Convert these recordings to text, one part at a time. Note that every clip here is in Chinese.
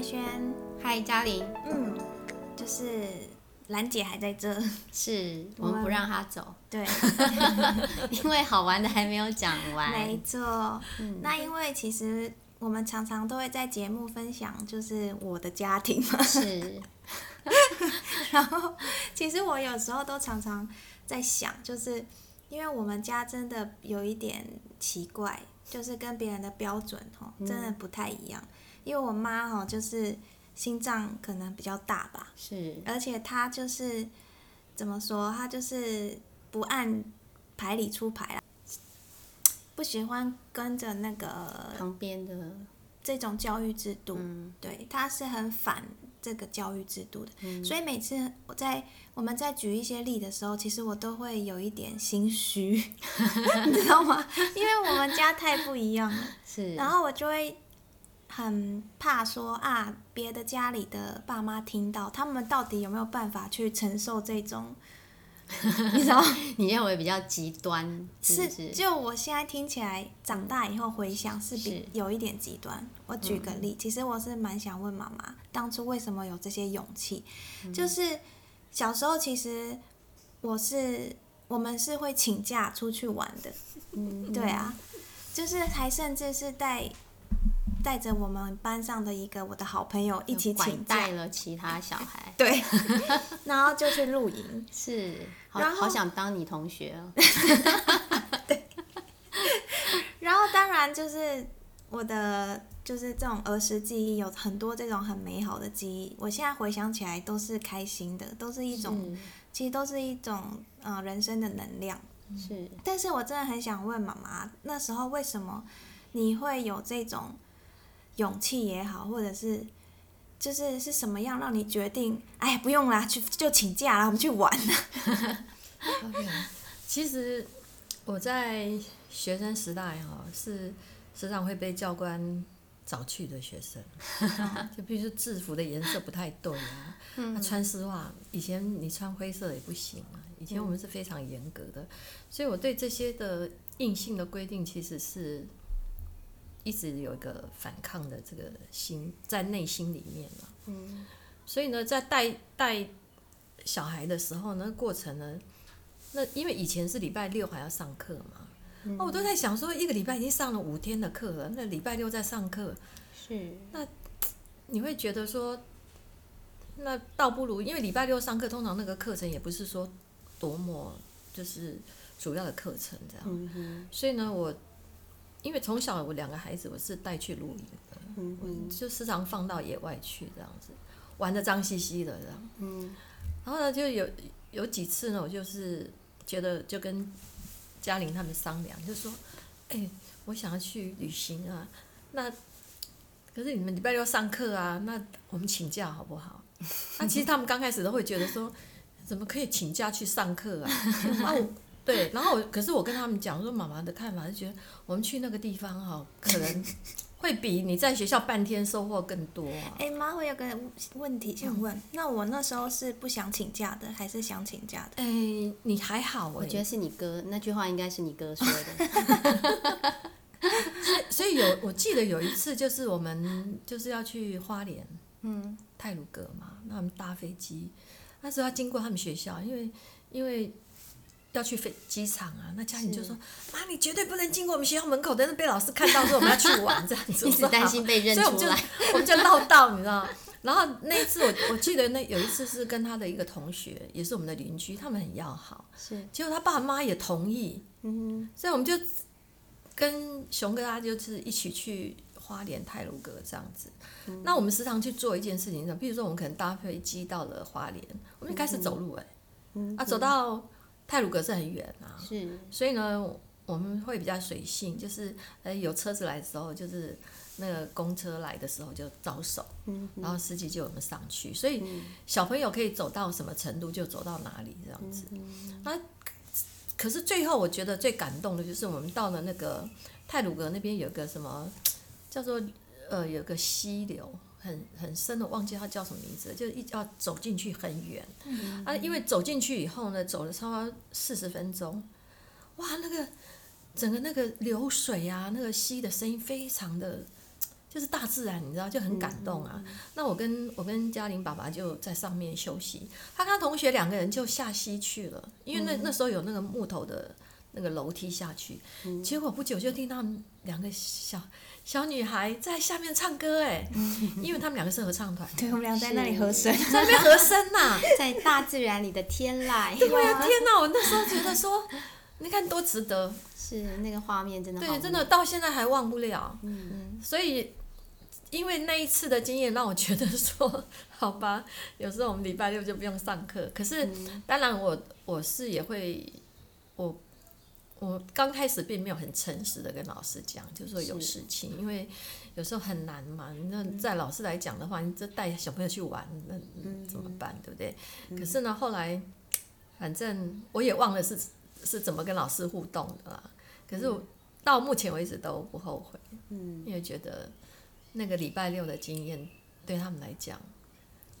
慧萱，嗨，嘉玲，嗯，就是兰姐还在这，是 我们不让她走，对，因为好玩的还没有讲完。没错。那因为其实我们常常都会在节目分享，就是我的家庭嘛，是。然后，其实我有时候都常常在想，就是因为我们家真的有一点奇怪，就是跟别人的标准哦，真的不太一样。因为我妈哈，就是心脏可能比较大吧，是，而且她就是怎么说，她就是不按牌理出牌啦，不喜欢跟着那个旁边的这种教育制度，嗯。对，她是很反这个教育制度的，所以每次我在我们在举一些例的时候，其实我都会有一点心虚，你知道吗？因为我们家太不一样了，是，然后我就会很怕说啊，别的家里的爸妈听到，他们到底有没有办法去承受这种，你知道？你认为比较极端，是？就我现在听起来，长大以后回想是比是有一点极端。我举个例，其实我是蛮想问妈妈，当初为什么有这些勇气？就是小时候其实我是我们是会请假出去玩的，嗯，对啊，就是还甚至是带带着我们班上的一个我的好朋友一起拐请假带，了其他小孩，对，然后就去露营。是，好然后好想当你同学哦。对然后当然就是我的就是这种儿时记忆有很多这种很美好的记忆，我现在回想起来都是开心的，都是一种其实都是一种呃人生的能量。是，但是我真的很想问妈妈，那时候为什么你会有这种勇气也好，或者是就是是什么样让你决定？哎，不用啦，去就请假啦，我们去玩其实我在学生时代哈、是时常会被教官找去的学生，就比如说制服的颜色不太对啊，那穿丝袜，以前你穿灰色也不行啊，以前我们是非常严格的，所以我对这些的硬性的规定其实是一直有一个反抗的这个心在内心里面嘛。嗯，所以呢，在带带小孩的时候呢，过程呢，那因为以前是礼拜六还要上课嘛，哦，我都在想说，一个礼拜已经上了五天的课了，那礼拜六在上课，是。那，你会觉得说，那倒不如，因为礼拜六上课，通常那个课程也不是说多么就是主要的课程这样，嗯哼，所以呢，我因为从小我两个孩子我是带去露营的，就时常放到野外去这样子，玩的脏兮兮的这样。嗯，然后呢，就有有几次呢，我就是觉得就跟嘉玲他们商量，就说，哎、我想要去旅行啊，那可是你们礼拜六上课啊，那我们请假好不好？那其实他们刚开始都会觉得说，怎么可以请假去上课啊？啊，我对，然后我可是我跟他们讲说，妈妈的看法是觉得我们去那个地方哈、可能会比你在学校半天收获更多啊。哎妈，我有个问题想问，那我那时候是不想请假的，还是想请假的？哎、你还好哎、我觉得是你哥那句话应该是你哥说的，所以有，我记得有一次，就是我们就是要去花莲，嗯，泰鲁阁嘛，那我们搭飞机，那时候要经过他们学校，因为因为要去飞机场啊，那家里就说：“妈，你绝对不能经过我们学校门口，但是被老师看到说我们要去玩。这样子。”一直担心被认所以我们就出来，我们就绕道，你知道。然后那一次我我记得那有一次是跟他的一个同学，也是我们的邻居，他们很要好，是，结果他爸妈也同意，嗯所以我们就跟熊哥他就是一起去花莲泰鲁阁这样子。那我们时常去做一件事情，比如说我们可能搭飞机到了花莲，我们就开始走路哎、哼，啊，走到泰鲁阁是很远啊，是，所以呢，我们会比较随性，就是呃有车子来的时候，就是那个公车来的时候就招手，嗯然后司机就我们上去，所以小朋友可以走到什么程度就走到哪里这样子。那可是最后我觉得最感动的就是我们到了那个泰鲁阁那边有个什么叫做呃有个溪流。很很深的，忘记它叫什么名字了，就是一要走进去很远，啊，因为走进去以后呢，走了差不多四十分钟，哇，那个整个那个流水啊，那个溪的声音非常的就是大自然，你知道就很感动啊。那我跟我跟嘉玲爸爸就在上面休息，他跟他同学两个人就下溪去了，因为那、那时候有那个木头的那个楼梯下去，结果不久就听到两个小小女孩在下面唱歌，哎，因为他们两个是合唱团，对，我们俩在那里和声，在那边和声呐、在大自然里的天籁，对呀、天哪！我那时候觉得说，你看多值得，是那个画面真的对，真的到现在还忘不了。嗯，所以因为那一次的经验，让我觉得说，好吧，有时候我们礼拜六就不用上课。可是，当然我我是也会，我我刚开始并没有很诚实的跟老师讲，就是说有事情，因为有时候很难嘛。那在老师来讲的话，你这带小朋友去玩，那怎么办，对不对？可是呢，后来反正我也忘了是是怎么跟老师互动的啦。可是我到目前为止都不后悔，嗯，因为觉得那个礼拜六的经验对他们来讲，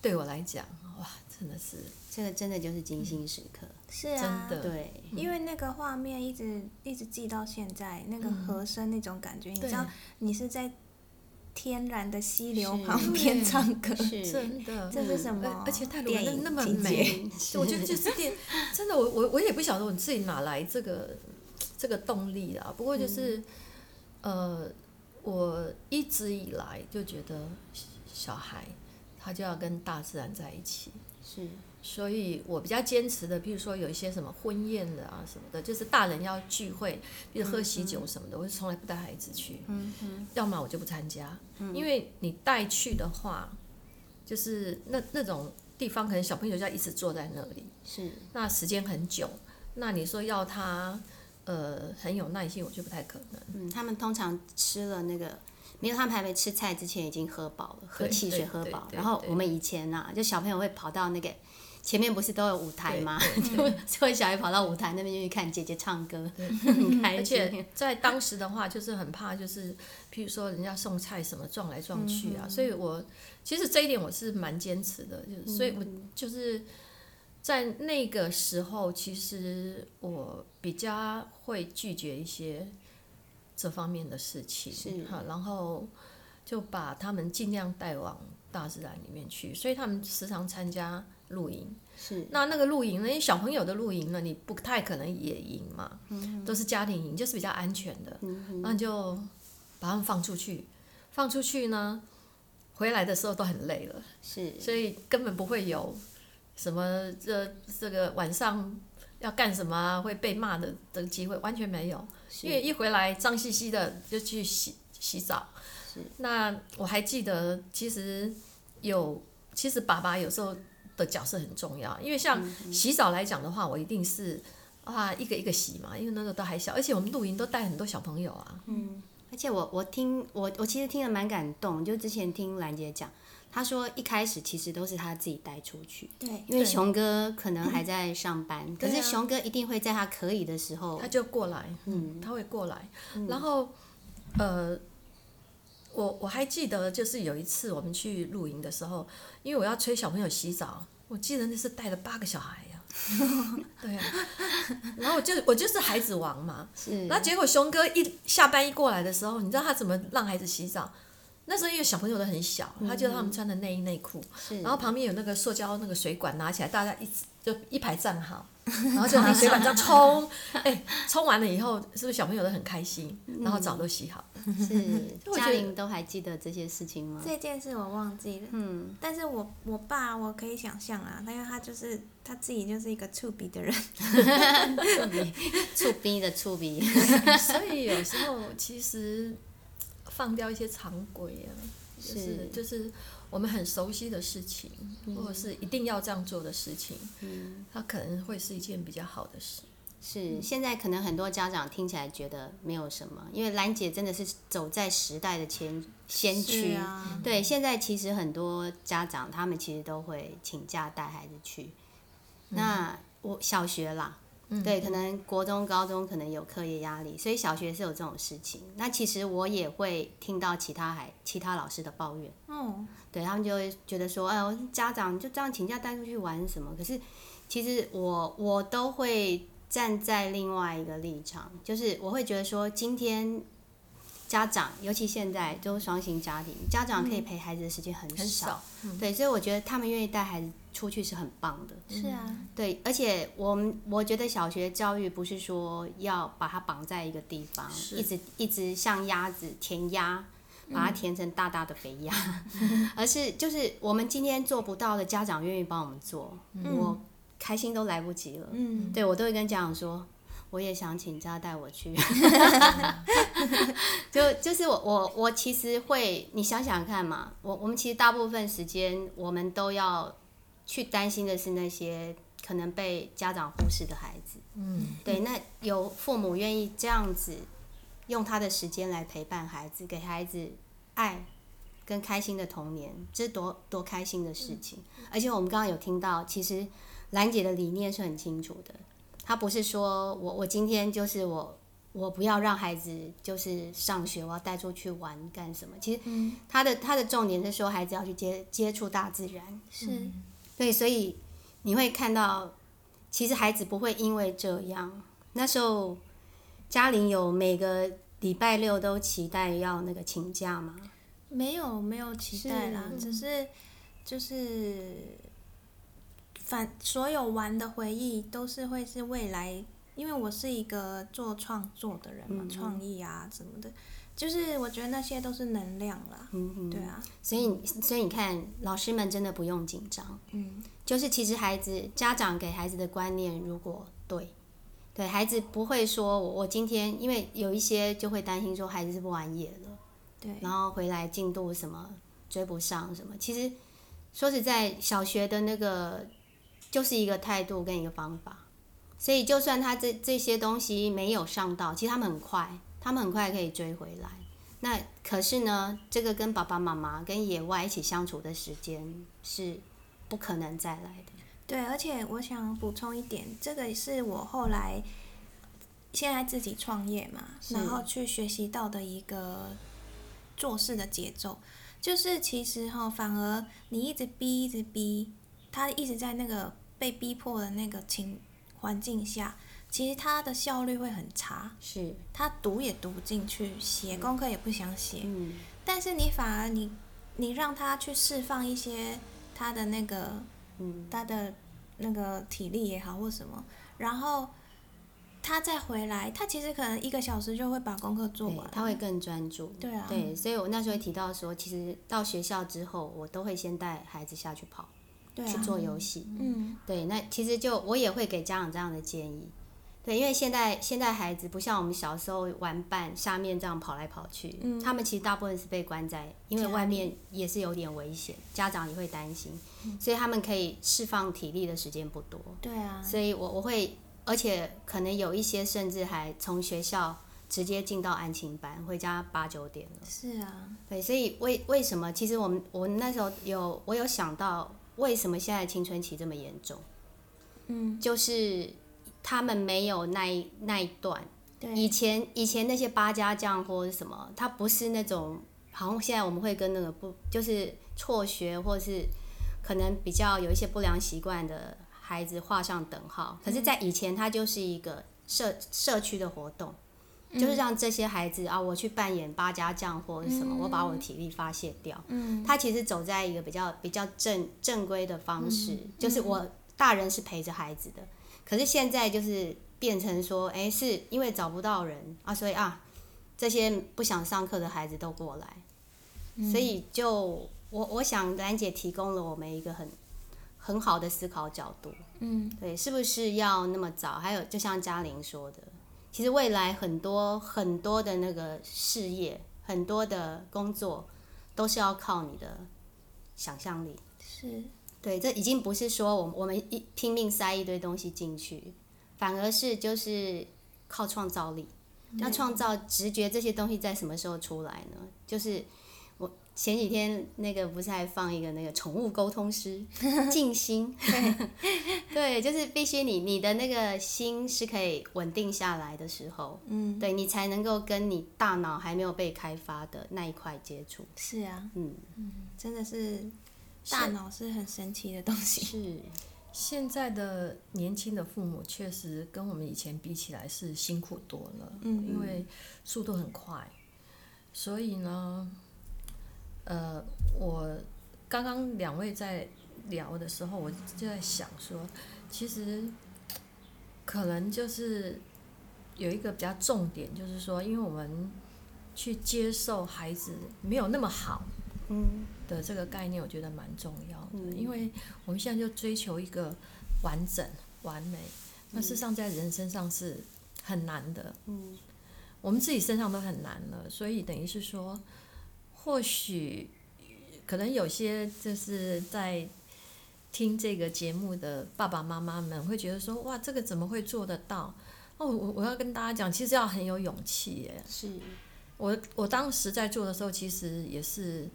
对我来讲，哇，真的是这个真的就是精心时刻，是啊，真的对，因为那个画面一直一直记到现在，那个和声那种感觉，你知道，你是在天然的溪流旁边唱歌，是真的。这是什么而？且电影那那么美，我觉得就是电，真的，我我我也不晓得我自己哪来这个这个动力啊。不过就是，呃，我一直以来就觉得小孩他就要跟大自然在一起，是。所以我比较坚持的，譬如说有一些什么婚宴的啊什么的，就是大人要聚会，比如喝喜酒什么的，我是从来不带孩子去，嗯嗯。要么我就不参加，因为你带去的话，就是那那种地方可能小朋友就要一直坐在那里，是。那时间很久，那你说要他呃很有耐心，我就不太可能。嗯，他们通常吃了那个。没有，他们还没吃菜之前已经喝饱了，喝汽水喝饱。然后我们以前呐、就小朋友会跑到那个前面不是都有舞台吗？就会小孩跑到舞台那边就去看姐姐唱歌，很开而心。且在当时的话，就是很怕，就是譬如说人家送菜什么撞来撞去啊，所以我其实这一点我是蛮坚持的，就是所以我就是在那个时候，其实我比较会拒绝一些这方面的事情，是哈，然后就把他们尽量带往大自然里面去，所以他们时常参加露营。是那那个露营呢？因为小朋友的露营呢，你不太可能野营嘛，都是家庭营，就是比较安全的。那你就把他们放出去，放出去呢，回来的时候都很累了，是所以根本不会有什么这这个晚上要干什么啊，会被骂的的机会，完全没有。因为一回来脏兮兮的就去洗洗澡。那我还记得，其实有，其实爸爸有时候的角色很重要，因为像洗澡来讲的话，我一定是啊一个一个洗嘛，因为那时候都还小，而且我们露营都带很多小朋友啊。嗯而且我我听我我其实听得蛮感动，就之前听兰姐讲，她说一开始其实都是他自己带出去，对，因为对熊哥可能还在上班，可是熊哥一定会在他可以的时候他，就过来，嗯，他会过来，然后，呃，我我还记得，就是有一次我们去露营的时候，因为我要催小朋友洗澡，我记得那是带了八个小孩呀、对啊，然后我就我就是孩子王嘛，是然后结果熊哥一下班一过来的时候，你知道他怎么让孩子洗澡？那时候因为小朋友都很小，他就让他们穿的内衣内裤，是。然后旁边有那个塑胶那个水管拿起来，大家一直就一排站好，然后就拿水管这样冲，哎，冲完了以后，是不是小朋友都很开心？然后澡都洗好，是。嘉玲都还记得这些事情吗？这件事我忘记了，嗯，但是我我爸我可以想象啊，因为他就是他自己就是一个触鼻的人，触鼻，触鼻的触鼻，所以有时候其实放掉一些常规啊，就是是就是我们很熟悉的事情，或者是一定要这样做的事情，嗯，它可能会是一件比较好的事。是现在可能很多家长听起来觉得没有什么，因为兰姐真的是走在时代的前先驱。啊，对，现在其实很多家长他们其实都会请假带孩子去。那我小学啦，对，可能国中、高中可能有课业压力，所以小学是有这种事情。那其实我也会听到其他孩、其他老师的抱怨，哦，对他们就会觉得说，哎呦，家长就这样请假带出去玩什么？可是其实我我都会站在另外一个立场，就是我会觉得说，今天家长，尤其现在都是双薪家庭，家长可以陪孩子的时间很很少，对，所以我觉得他们愿意带孩子出去是很棒的。是啊，对，而且我们我觉得小学教育不是说要把它绑在一个地方，一直一直像鸭子填鸭，把它填成大大的肥鸭，而是就是我们今天做不到的，家长愿意帮我们做，我开心都来不及了。嗯，对我都会跟家长说，我也想请假带我去。就就是我我我其实会，你想想看嘛，我我们其实大部分时间我们都要去担心的是那些可能被家长忽视的孩子。嗯，对，那有父母愿意这样子用他的时间来陪伴孩子，给孩子爱跟开心的童年，这是多多开心的事情。而且我们刚刚有听到，其实兰姐的理念是很清楚的，她不是说我我今天就是我我不要让孩子就是上学，我要带出去玩干什么？其实她的她的重点是说孩子要去接接触大自然，是，对，所以你会看到，其实孩子不会因为这样。那时候嘉玲有每个礼拜六都期待要那个请假吗？没有没有期待啦，是只是就是反所有玩的回忆都是会是未来，因为我是一个做创作的人嘛，嗯创意啊什么的，就是我觉得那些都是能量啦，嗯嗯。对啊，所以所以你看，老师们真的不用紧张。嗯，就是其实孩子家长给孩子的观念，如果对，对孩子不会说我我今天，因为有一些就会担心说孩子是不玩野了。对，然后回来进度什么追不上什么，其实说实在，小学的那个就是一个态度跟一个方法，所以就算他这这些东西没有上到，其实他们很快，他们很快可以追回来。那可是呢，这个跟爸爸妈妈跟野外一起相处的时间是不可能再来的。对，而且我想补充一点，这个是我后来现在自己创业嘛，然后去学习到的一个做事的节奏，就是其实哈，反而你一直逼，一直逼，他一直在那个被逼迫的那个情环境下，其实他的效率会很差，是，他读也读不进去，写功课也不想写，嗯，但是你反而你你让他去释放一些他的那个嗯，他的那个体力也好或什么，然后他再回来，他其实可能一个小时就会把功课做完，，他会更专注。对啊。对，所以我那时候提到说，其实到学校之后，我都会先带孩子下去跑，去做游戏。嗯，对，那其实就我也会给家长这样的建议。对，因为现在现在孩子不像我们小时候玩伴下面这样跑来跑去，嗯他们其实大部分是被关在，因为外面也是有点危险，家长也会担心，嗯所以他们可以释放体力的时间不多。对啊，所以我我会，而且可能有一些甚至还从学校直接进到安亲班，回家八九点了。是啊，对，所以为为什么？其实我们我那时候有我有想到，为什么现在青春期这么严重？嗯，就是他们没有那一那一段。以，前以前那些八家将或者什么，他不是那种，好像现在我们会跟那个不就是辍学或是可能比较有一些不良习惯的孩子画上等号。可是，在以前，他就是一个社社区的活动，就是让这些孩子啊，我去扮演八家将或者什么，我把我的体力发泄掉。嗯，他其实走在一个比较比较正正规的方式，就是我大人是陪着孩子的，可是现在就是变成说，哎、是因为找不到人啊，所以啊，这些不想上课的孩子都过来，所以就我我想兰姐提供了我们一个很很好的思考角度，嗯，对，是不是要那么早？还有就像嘉玲说的，其实未来很多很多的那个事业，很多的工作，都是要靠你的想象力。是，对，这已经不是说我们我们一拼命塞一堆东西进去，反而是就是靠创造力。那创造直觉这些东西在什么时候出来呢？就是我前几天那个不是还放一个那个宠物沟通师 静心，对，就是必须你你的那个心是可以稳定下来的时候，嗯，对你才能够跟你大脑还没有被开发的那一块接触。是啊，嗯，真的是大脑是很神奇的东西，是，现在的年轻的父母确实跟我们以前比起来是辛苦多了，嗯。因为速度很快。所以呢，呃，我刚刚两位在聊的时候，我就在想说，其实可能就是有一个比较重点，就是说，因为我们去接受孩子没有那么好，嗯。的这个概念，我觉得蛮重要的，嗯。因为我们现在就追求一个完整、完美，那事实上在人身上是很难的，嗯。我们自己身上都很难了，所以等于是说，或许可能有些就是在听这个节目的爸爸妈妈们会觉得说，哇，这个怎么会做得到？哦，我我要跟大家讲，其实要很有勇气耶。是我我当时在做的时候，其实也是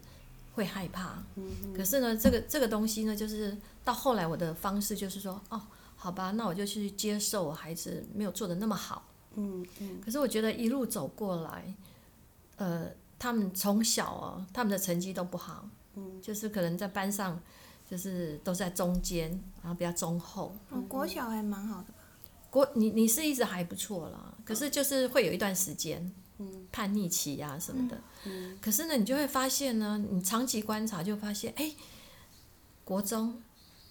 会害怕，嗯可是呢，这个这个东西呢，就是到后来我的方式就是说，哦，好吧，那我就去接受我孩子没有做的那么好。嗯嗯可是我觉得一路走过来，呃，他们从小哦，他们的成绩都不好，嗯就是可能在班上就是都在中间，然后比较中后。嗯，国小还蛮好的吧？国你你是一直还不错啦，可是就是会有一段时间嗯叛逆期呀、什么的。嗯可是呢，你就会发现呢，你长期观察就发现，哎，国中、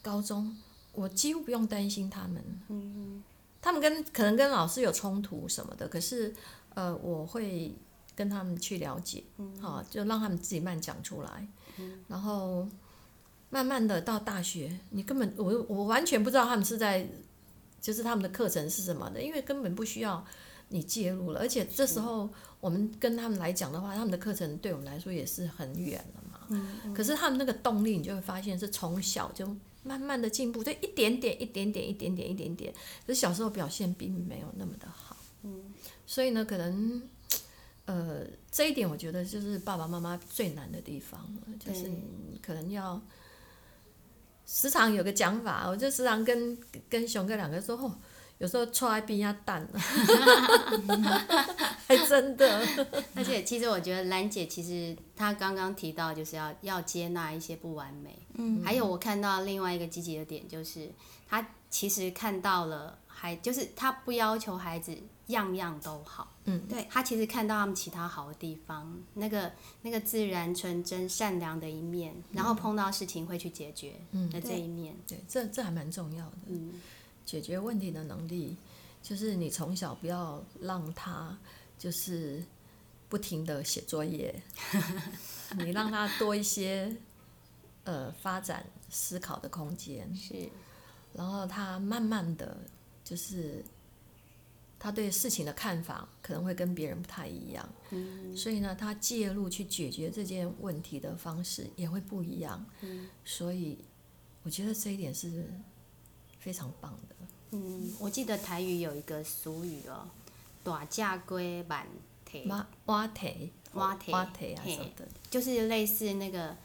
高中，我几乎不用担心他们。嗯他们跟可能跟老师有冲突什么的，可是呃，我会跟他们去了解，好、就让他们自己慢讲出来，然后慢慢的到大学，你根本我我完全不知道他们是在，就是他们的课程是什么的，因为根本不需要你介入了，而且这时候我们跟他们来讲的话，他们的课程对我们来说也是很远了嘛，嗯可是他们那个动力，你就会发现是从小就慢慢的进步，就一点点、一点点、一点点、一点点。可是小时候表现并没有那么的好，嗯。所以呢，可能呃这一点我觉得就是爸爸妈妈最难的地方了，就是可能要时常有个讲法，我就时常跟跟熊哥两个说，哦，有时候错爱逼压蛋，还真的，而且其实我觉得兰姐其实她刚刚提到就是要要接纳一些不完美，嗯。还有我看到另外一个积极的点就是她其实看到了孩，就是她不要求孩子样样都好，嗯，对他其实看到他们其他好的地方，那个那个自然纯真善良的一面，然后碰到事情会去解决嗯。的这一面，对，这这还蛮重要的。嗯。解决问题的能力，就是你从小不要让他就是不停的写作业，你让他多一些呃发展思考的空间，是。然后他慢慢的就是他对事情的看法可能会跟别人不太一样，嗯。所以呢，他介入去解决这件问题的方式也会不一样，嗯。所以我觉得这一点是非常棒的。嗯，我记得台语有一个俗语哦，大架龟满腿。挖挖腿、挖腿挖腿啊什么的，就是类似那个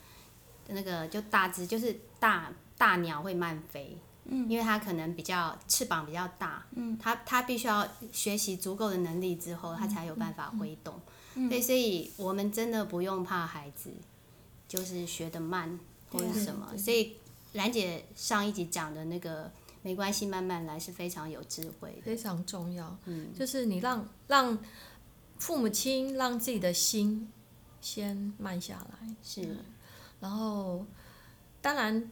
那个就大只，就是大大鸟会慢飞，嗯因为他可能比较翅膀比较大，嗯它它必须要学习足够的能力之后，他才有办法挥动。嗯对，所以我们真的不用怕孩子，就是学得慢或者什么。所以兰姐上一集讲的那个没关系，慢慢来是非常有智慧的。非常重要。嗯就是你让让父母亲让自己的心先慢下来，是，然后当然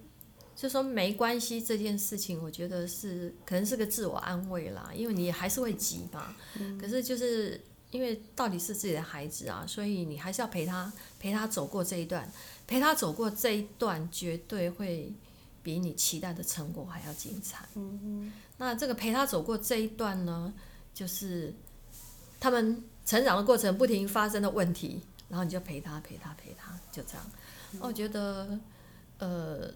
就说没关系这件事情，我觉得是可能是个自我安慰啦，因为你还是会急嘛。可是就是因为到底是自己的孩子啊，所以你还是要陪他陪他走过这一段，陪他走过这一段，绝对会比你期待的成果还要精彩。嗯那这个陪他走过这一段呢，就是他们成长的过程不停发生的问题，然后你就陪他陪他陪他，就这样。我觉得呃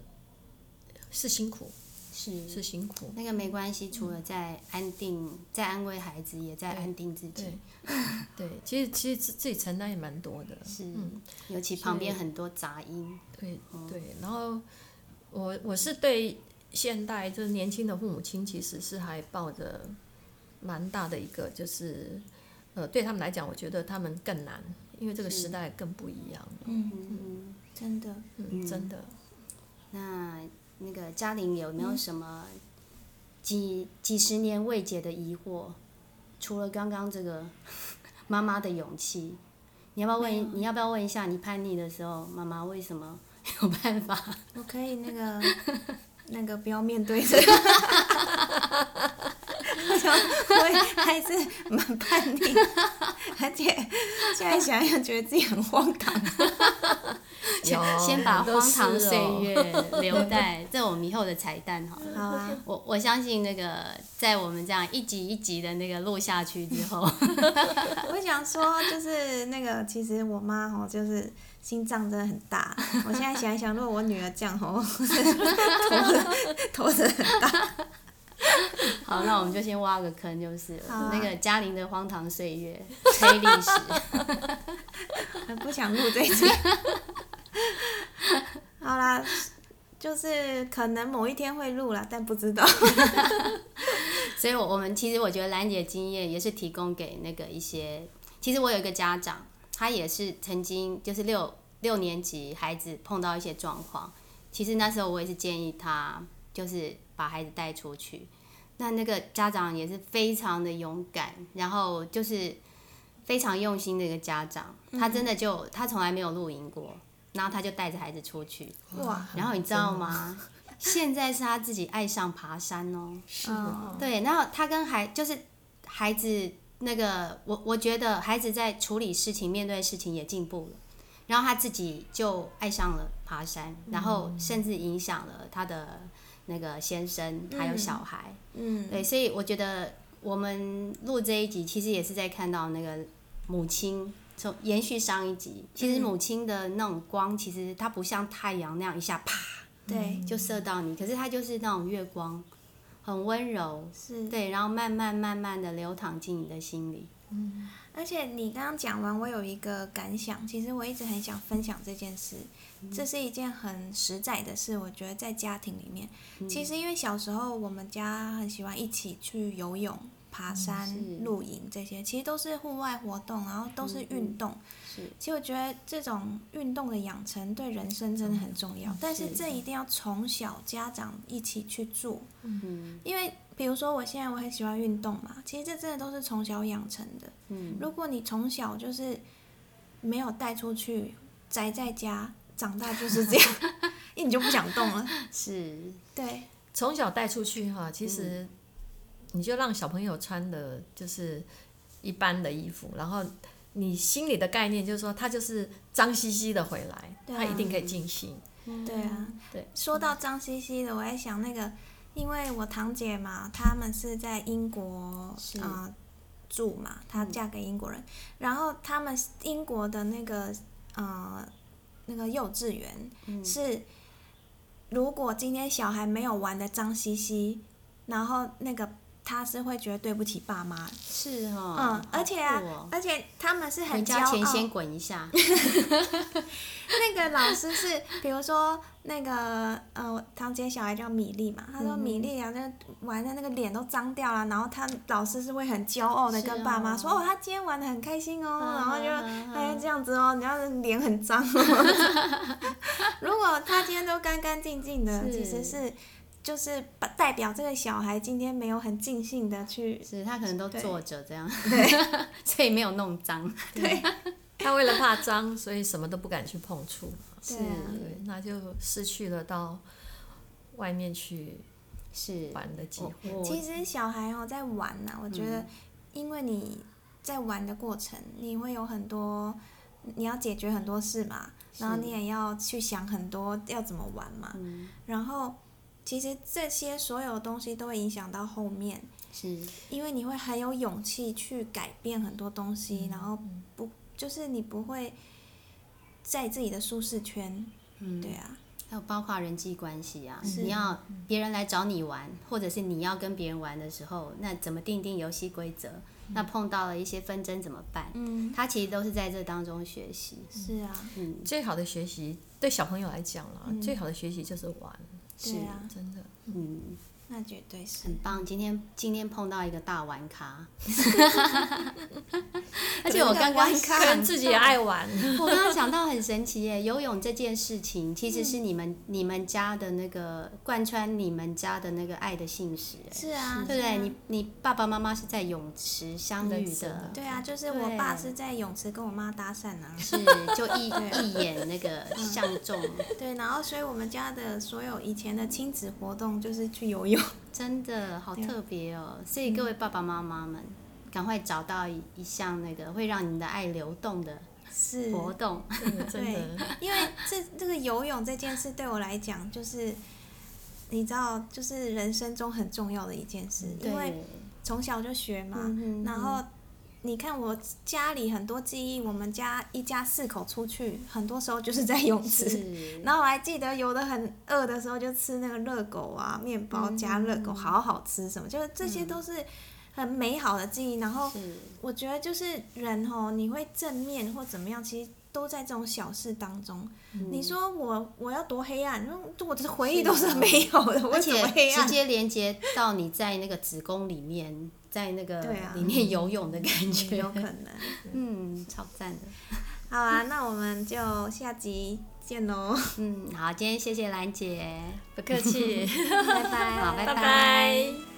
是辛苦，是是辛苦，那个没关系，除了在安定，在安慰孩子，也在安定自己对。对，其实其实自自己承担也蛮多的，是，嗯尤其旁边很多杂音。对对，然后我我是对现代就是年轻的父母亲，其实是还抱着蛮大的一个就是呃对他们来讲，我觉得他们更难，因为这个时代更不一样，嗯，嗯，真的，嗯，真的。那那个嘉玲有没有什么几几十年未解的疑惑？除了刚刚这个 妈妈的勇气，你要不要问？你要不要问一下，你叛逆的时候，妈妈为什么 有办法？我可以那个那个不要面对这个，我想我还是蛮叛逆，而且现在想想觉得自己很荒唐。先先把荒唐是岁哦月 留在这我们以后的彩蛋好了。好啊，我我相信那个在我们这样一集一集的那个录下去之后，我想说就是那个，其实我妈哦，就是心脏真的很大。我现在想一想，如果我女儿这样吼，头头真的很大。好，那我们就先挖个坑，就是那个嘉玲的荒唐岁月黑历史。不想录这一集。好啦，就是可能某一天会录啦，但不知道。所以我，我们其实我觉得兰姐经验也是提供给那个一些，其实我有一个家长，他也是曾经就是六六年级孩子碰到一些状况，其实那时候我也是建议他就是把孩子带出去，那那个家长也是非常的勇敢，然后就是非常用心的一个家长，他真的就他从来没有露营过，然后他就带着孩子出去，哇，然后你知道吗？现在是他自己爱上爬山哦。是哦。对，然后他跟孩就是孩子那个，我我觉得孩子在处理事情、面对事情也进步了，然后他自己就爱上了爬山，然后甚至影响了他的那个先生还有小孩。嗯，对，所以我觉得我们录这一集，其实也是在看到那个母亲。从延续上一集，其实母亲的那种光，其实它不像太阳那样一下啪对，就射到你，可是它就是那种月光，很温柔，是。对，然后慢慢慢慢的流淌进你的心里。嗯而且你刚刚讲完，我有一个感想，其实我一直很想分享这件事，这是一件很实在的事。我觉得在家庭里面，其实因为小时候我们家很喜欢一起去游泳、爬山、是露营这些，其实都是户外活动，然后都是运动。是其实我觉得这种运动的养成对人生真的很重要，但是这一定要从小家长一起去做，嗯因为比如说我现在我很喜欢运动嘛，其实这真的都是从小养成的。嗯，如果你从小就是没有带出去，宅在家，长大就是这样，因为你就不想动了。是，对，从小带出去哈，其实你就让小朋友穿的就是一般的衣服，然后你心里的概念就是说，他就是脏兮兮的回来，啊。他一定可以尽兴。对啊。对，说到脏兮兮的，我在想那个，因为我堂姐嘛，他们是在英国啊呃住嘛，她嫁给英国人，然后他们英国的那个呃那个幼稚园是，如果今天小孩没有玩的脏兮兮，然后那个他是会觉得对不起爸妈，是哦，嗯，而且啊哦，而且他们是很骄家前先傲。滚一下，那个老师是，比如说那个呃，我堂姐小孩叫米粒嘛，他说米粒啊，那玩的那个脸都脏掉了，然后他老师是会很骄傲的跟爸妈哦说，哦，他今天玩的很开心哦，嗯然后就嗯嗯哎这样子哦，你要是脸很脏哦。如果他今天都干干净净的，其实是是就是把代表这个小孩今天没有很尽兴的去，是他可能都坐着这样，对所以没有弄脏。对 他为了怕脏，所以什么都不敢去碰触，是啊对，那就失去了到外面去是玩的机会。其实小孩哦在玩呐、我觉得，因为你在玩的过程，你会有很多，你要解决很多事嘛，然后你也要去想很多要怎么玩嘛，嗯然后其实这些所有东西都会影响到后面，是因为你会很有勇气去改变很多东西，然后不就是你不会在自己的舒适圈，嗯对啊，还有包括人际关系啊，你要别人来找你玩，或者是你要跟别人玩的时候，那怎么定定游戏规则？那碰到了一些纷争怎么办？嗯，他其实都是在这当中学习。是啊，嗯，最好的学习对小朋友来讲啦，嗯最好的学习就是玩，是对，啊，真的。嗯，那绝对是很，棒。今天今天碰到一个大玩咖，而且且我刚刚可能自己也爱玩。我刚刚想到很神奇耶，游泳这件事情其实是你们、你们家的那个贯穿你们家的那个爱的信使，是啊，对不对？啊你你爸爸妈妈是在泳池相遇的，对啊，就是我爸是在泳池跟我妈搭讪啊。是就一一眼那个相中，对，然后所以我们家的所有以前的亲子活动就是去游泳。真的好特别哦。所以各位爸爸妈妈们，赶快找到一一项那个会让你们的爱流动的，活动。真的真对的，因为这这个游泳这件事对我来讲，就是你知道，就是人生中很重要的一件事，因为，从小就学嘛。嗯然后你看我家里很多记忆，我们家一家四口出去，很多时候就是在泳池。然后我还记得有的很饿的时候，就吃那个热狗啊，面包加热狗，好好吃什么，就是这些都是很美好的记忆。然后我觉得就是人哦，你会正面或怎么样，其实都在这种小事当中。嗯你说我我要多黑暗？那我的回忆都是没有的，我而怎么且直黑暗？接连接到你在那个子宫里面，在那个里面游泳的感觉，有可能。嗯，超赞的。好啊，那我们就下集见喽，嗯，好，今天谢谢兰姐，不客气，拜拜，好拜拜拜。